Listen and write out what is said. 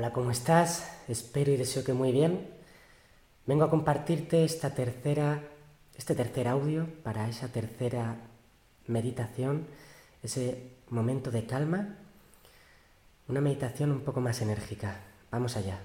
Hola, ¿cómo estás? Espero y deseo que muy bien. Vengo a compartirte esta tercera, este tercer audio para esa tercera meditación, ese momento de calma, una meditación un poco más enérgica. Vamos allá.